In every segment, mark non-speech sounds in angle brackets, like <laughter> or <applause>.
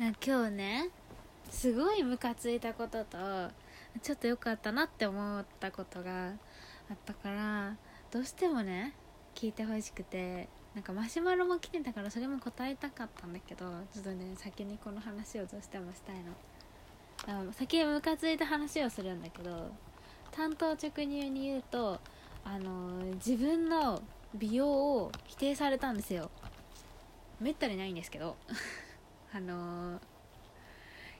今日ねすごいムカついたこととちょっと良かったなって思ったことがあったからどうしてもね聞いてほしくてなんかマシュマロも来てたからそれも答えたかったんだけどちょっとね先にこの話をどうしてもしたいの。あ先にムカついた話をするんだけど担当直入に言うとあの自分の美容を否定されたんですよ。めったにないんですけど。あの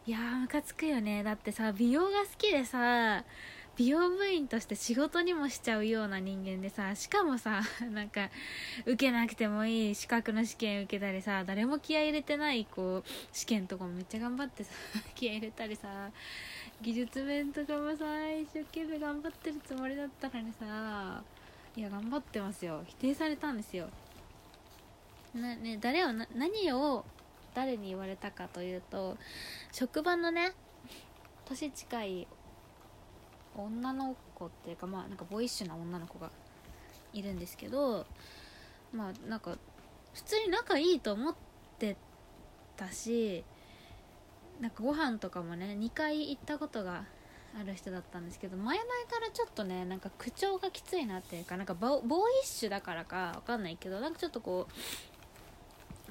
いやームカつくよね。だってさ美容が好きでさ美容部員として仕事にもしちゃうような人間でさしかもさ <laughs> なんか受けなくてもいい資格の試験受けたりさ誰も気合入れてないこう試験とかもめっちゃ頑張ってさ <laughs> 気合入れたりさ技術面とかもさ一生懸命頑張ってるつもりだったのにさいや頑張ってますよ。否定されたんですよ。なね誰を何を誰に言われたかというと職場のね年近い女の子っていうかまあなんかボイッシュな女の子がいるんですけどまあなんか普通に仲いいと思ってたしなんかご飯とかもね2回行ったことがある人だったんですけど前々からちょっとねなんか口調がきついなっていうかなんかボボーイッシュだからかわかんないけどなんかちょっとこう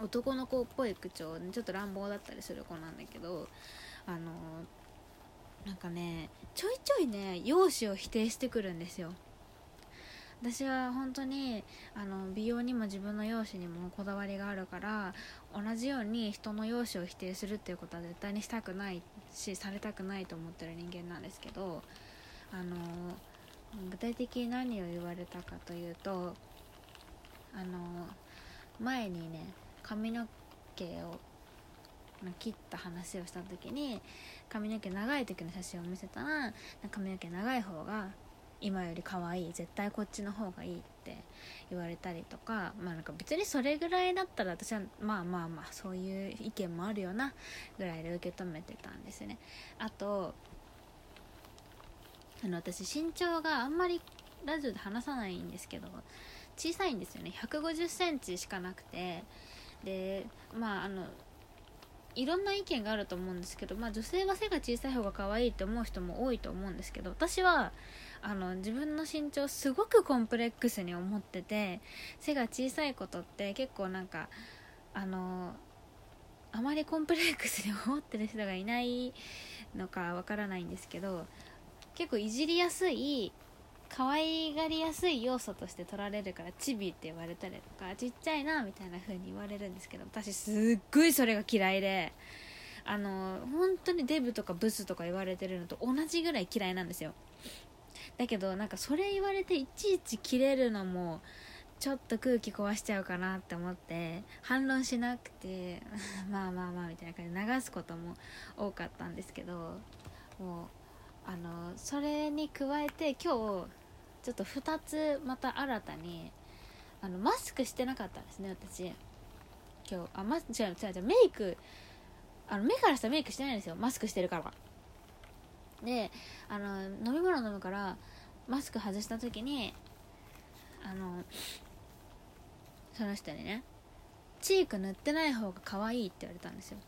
男の子っぽい口調ちょっと乱暴だったりする子なんだけどあのなんかねちょいちょいね容姿を否定してくるんですよ。私は本当にあの美容にも自分の容姿にもこだわりがあるから同じように人の容姿を否定するっていうことは絶対にしたくないしされたくないと思ってる人間なんですけどあの具体的に何を言われたかというとあの前にね髪の毛を切った話をした時に髪の毛長い時の写真を見せたら髪の毛長い方が今より可愛い絶対こっちの方がいいって言われたりとかまあなんか別にそれぐらいだったら私はまあまあまあそういう意見もあるよなぐらいで受け止めてたんですね。あとあの私身長があんまりラジオで話さないんですけど小さいんですよね。1 5 0センチしかなくてでまああのいろんな意見があると思うんですけど、まあ、女性は背が小さい方が可愛いって思う人も多いと思うんですけど私はあの自分の身長すごくコンプレックスに思ってて背が小さいことって結構なんかあのあまりコンプレックスに思ってる人がいないのかわからないんですけど結構いじりやすい可愛がりやすい要素として取られるからチビって言われたりとかちっちゃいなみたいな風に言われるんですけど私すっごいそれが嫌いであの本当にデブとかブスとか言われてるのと同じぐらい嫌いなんですよ。だけどなんかそれ言われていちいち切れるのもちょっと空気壊しちゃうかなって思って反論しなくて <laughs> まあまあまあみたいな感じで流すことも多かったんですけどもうあのそれに加えて今日ちょっと2つまた新たにあのマスクしてなかったんですね私。今日。あマス違う違う違うメイク。あの目から下メイクしてないんですよマスクしてるから。であの飲み物飲むからマスク外した時にあのその人にねチーク塗ってない方が可愛いって言われたんですよ。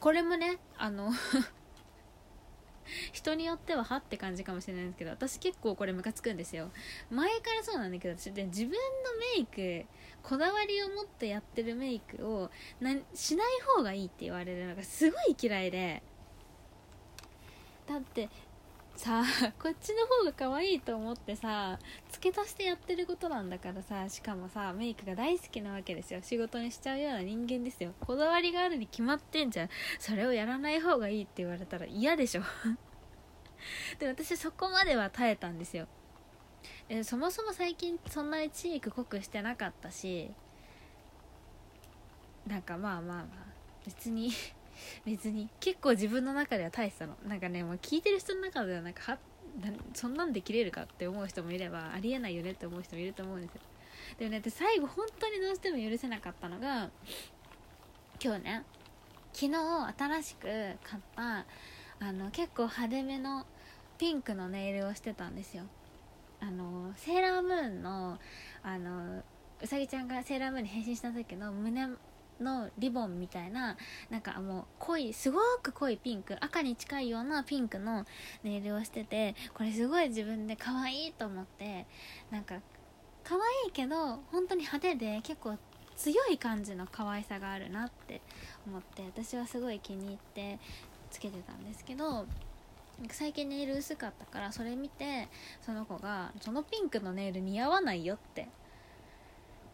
これもねあの <laughs> 人によってははって感じかもしれないんですけど私結構これムカつくんですよ。前からそうなんだけど私で自分のメイクこだわりを持ってやってるメイクをなしない方がいいって言われるのがすごい嫌いで。だってさあ <laughs> こっちの方が可愛いと思ってさ付け足してやってることなんだからさしかもさメイクが大好きなわけですよ。仕事にしちゃうような人間ですよ。こだわりがあるに決まってんじゃん。それをやらない方がいいって言われたら嫌でしょ。<laughs> で私そこまでは耐えたんですよ。でそもそも最近そんなにチーク濃くしてなかったしなんかまあまあまあ別に別に結構自分の中では大したの。なんかねもう聞いてる人の中ではなんかはそんなんで切れるかって思う人もいればありえないよねって思う人もいると思うんですよ。でもね最後本当にどうしても許せなかったのが今日ね昨日新しく買ったあの結構派手めのピンクのネイルをしてたんですよ。あのセーラームーンのあのうさぎちゃんがセーラームーンに変身した時の胸のリボンみたいななんかもう濃いすごく濃いピンク赤に近いようなピンクのネイルをしててこれすごい自分で可愛いと思ってなんか可愛いけど本当に派手で結構強い感じの可愛さがあるなって思って私はすごい気に入ってつけてたんですけど最近ネイル薄かったからそれ見てその子が「そのピンクのネイル似合わないよ」って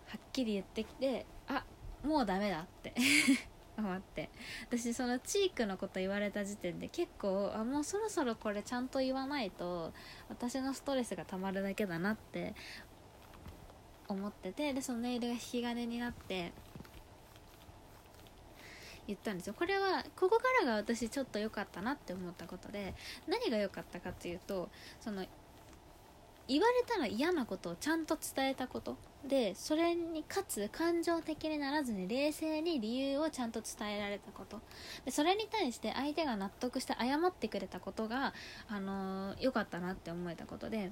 はっきり言ってきてあもうダメだって <laughs> 思って。私そのチークのこと言われた時点で結構あもうそろそろこれちゃんと言わないと私のストレスがたまるだけだなって思っててでそのネイルが引き金になって言ったんですよ。これはここからが私ちょっと良かったなって思ったことで何が良かったかっていうとその言われたら嫌なことをちゃんと伝えたこと。でそれにかつ感情的にならずに冷静に理由をちゃんと伝えられたこと。でそれに対して相手が納得して謝ってくれたことがあの、ー、かったなって思えたことで。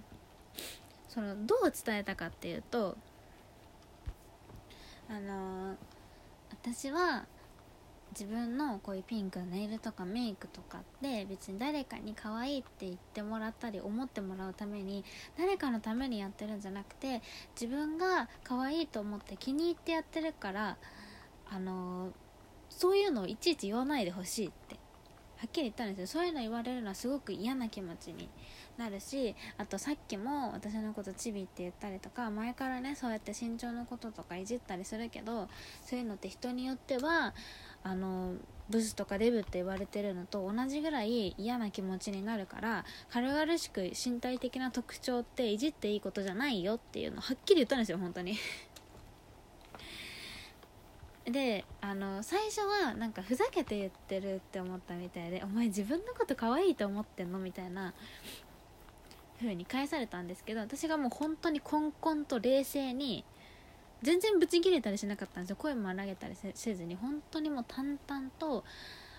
そのどう伝えたかっていうとあのー、私は自分のこういうピンクのネイルとかメイクとかって別に誰かに可愛いって言ってもらったり思ってもらうために誰かのためにやってるんじゃなくて自分が可愛いと思って気に入ってやってるからあのそういうのをいちいち言わないでほしいって。はっきり言ったんですよ。そういうの言われるのはすごく嫌な気持ちになるしあとさっきも私のことチビって言ったりとか前からねそうやって身長のこととかいじったりするけどそういうのって人によってはあのブスとかデブって言われてるのと同じぐらい嫌な気持ちになるから軽々しく身体的な特徴っていじっていいことじゃないよっていうのをはっきり言ったんですよ本当に <laughs> であの最初はなんかふざけて言ってるって思ったみたいで「お前自分のこと可愛いと思ってんの?」みたいな風に返されたんですけど私がもう本当にコンコンと冷静に全然ブチ切れたりしなかったんですよ。声も荒げたりせずに本当にもう淡々と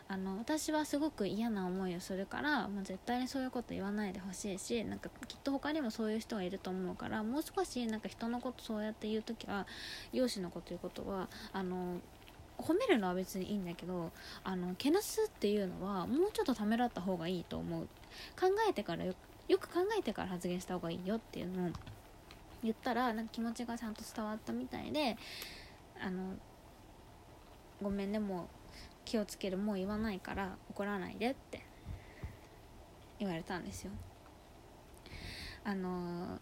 あの私はすごく嫌な思いをするからもう絶対にそういうこと言わないでほしいしなんかきっと他にもそういう人がいると思うからもう少しなんか人のことそうやって言う時は容姿のこと言うことはあの褒めるのは別にいいんだけどあのけなすっていうのはもうちょっとためらった方がいいと思う。考えてからよく考えてから発言した方がいいよっていうのを言ったらなんか気持ちがちゃんと伝わったみたいであのごめんねもう気をつけるもう言わないから怒らないでって言われたんですよ。あの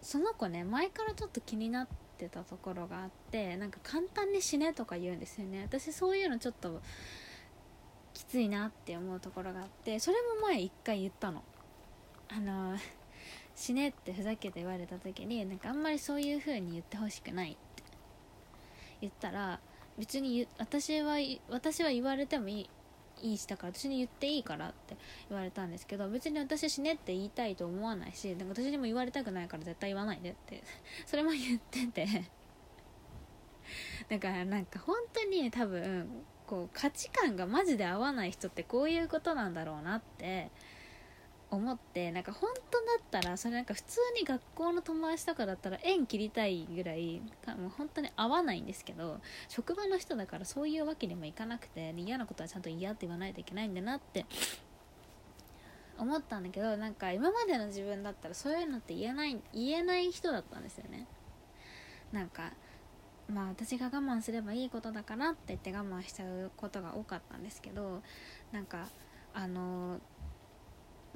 その子ね前からちょっと気になってたところがあってなんか簡単に死ねとか言うんですよね。私そういうのちょっときついなって思うところがあってそれも前一回言ったの。あの死ねってふざけて言われた時になんかあんまりそういう風に言ってほしくないって言ったら別に私は私は言われてもいいいいしだから私に言っていいからって言われたんですけど別に私死ねって言いたいと思わないしでも私にも言われたくないから絶対言わないでって <laughs> それも言ってて。だからなんか本当に多分こう価値観がマジで合わない人ってこういうことなんだろうなって思ってなんか本当だったらそれなんか普通に学校の友達とかだったら縁切りたいぐらいもう本当に合わないんですけど職場の人だからそういうわけにもいかなくて嫌なことはちゃんと嫌って言わないといけないんだなって思ったんだけどなんか今までの自分だったらそういうのって言えない言えない人だったんですよね。なんかまあ私が我慢すればいいことだからって言って我慢しちゃうことが多かったんですけどなんかあの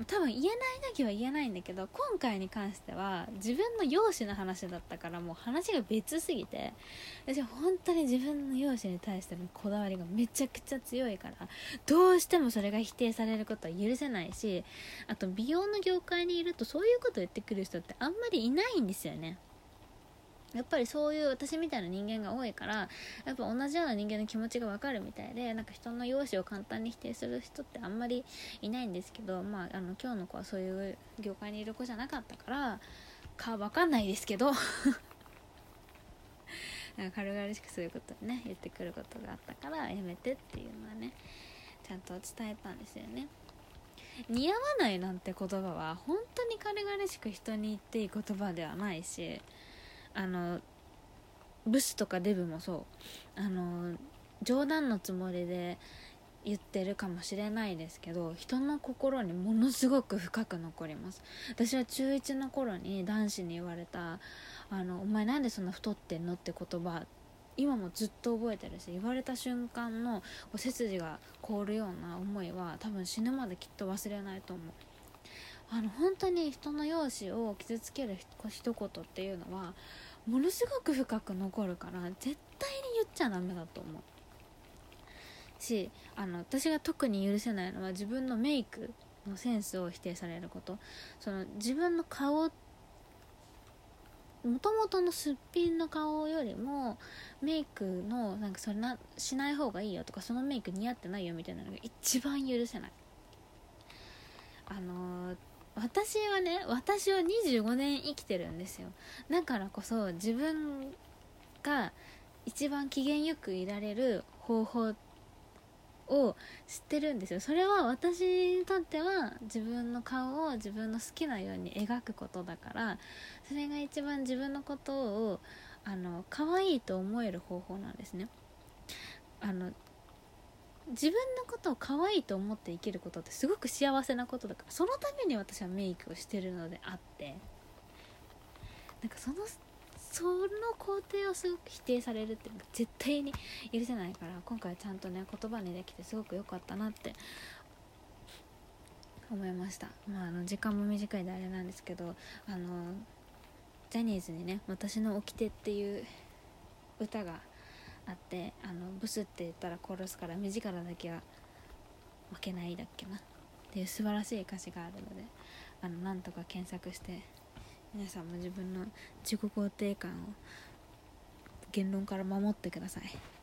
多分言えない時は言えないんだけど今回に関しては自分の容姿の話だったからもう話が別すぎて私本当に自分の容姿に対してのこだわりがめちゃくちゃ強いからどうしてもそれが否定されることは許せないしあと美容の業界にいるとそういうことを言ってくる人ってあんまりいないんですよね。やっぱりそういう私みたいな人間が多いからやっぱ同じような人間の気持ちが分かるみたいでなんか人の容姿を簡単に否定する人ってあんまりいないんですけどまああの今日の子はそういう業界にいる子じゃなかったからか分かんないですけど <laughs> なんか軽々しくそういうことね言ってくることがあったからやめてっていうのはねちゃんと伝えたんですよね。似合わないなんて言葉は本当に軽々しく人に言っていい言葉ではないしあのブスとかデブもそうあの冗談のつもりで言ってるかもしれないですけど人の心にものすごく深く残ります私は中1の頃に男子に言われた「あのお前なんでそんな太ってんの?」って言葉今もずっと覚えてるし言われた瞬間の背筋が凍るような思いは多分死ぬまできっと忘れないと思うあの本当に人の容姿を傷つける一言っていうのはものすごく深く残るから絶対に言っちゃダメだと思う。しあの私が特に許せないのは自分のメイクのセンスを否定されること。その自分の顔もともとのすっぴんの顔よりもメイクのなんかそれなしない方がいいよとかそのメイク似合ってないよみたいなのが一番許せない。あのー、私はね私は25年生きてるんですよ。だからこそ自分が一番機嫌よくいられる方法を知ってるんですよ。それは私にとっては自分の顔を自分の好きなように描くことだからそれが一番自分のことをあの可愛いと思える方法なんですね。あの自分のことを可愛いと思って生きることってすごく幸せなことだからそのために私はメイクをしてるのであってなんかそのその工程をすごく否定されるって絶対に許せないから今回ちゃんとね言葉にできてすごく良かったなって思いました。まああの時間も短いであれなんですけどあのジャニーズにね「私の掟」っていう歌があってあのブスって言ったら殺すから目力だけは負けないだっけな。っていう素晴らしい歌詞があるのであのなんとか検索して皆さんも自分の自己肯定感を言論から守ってください。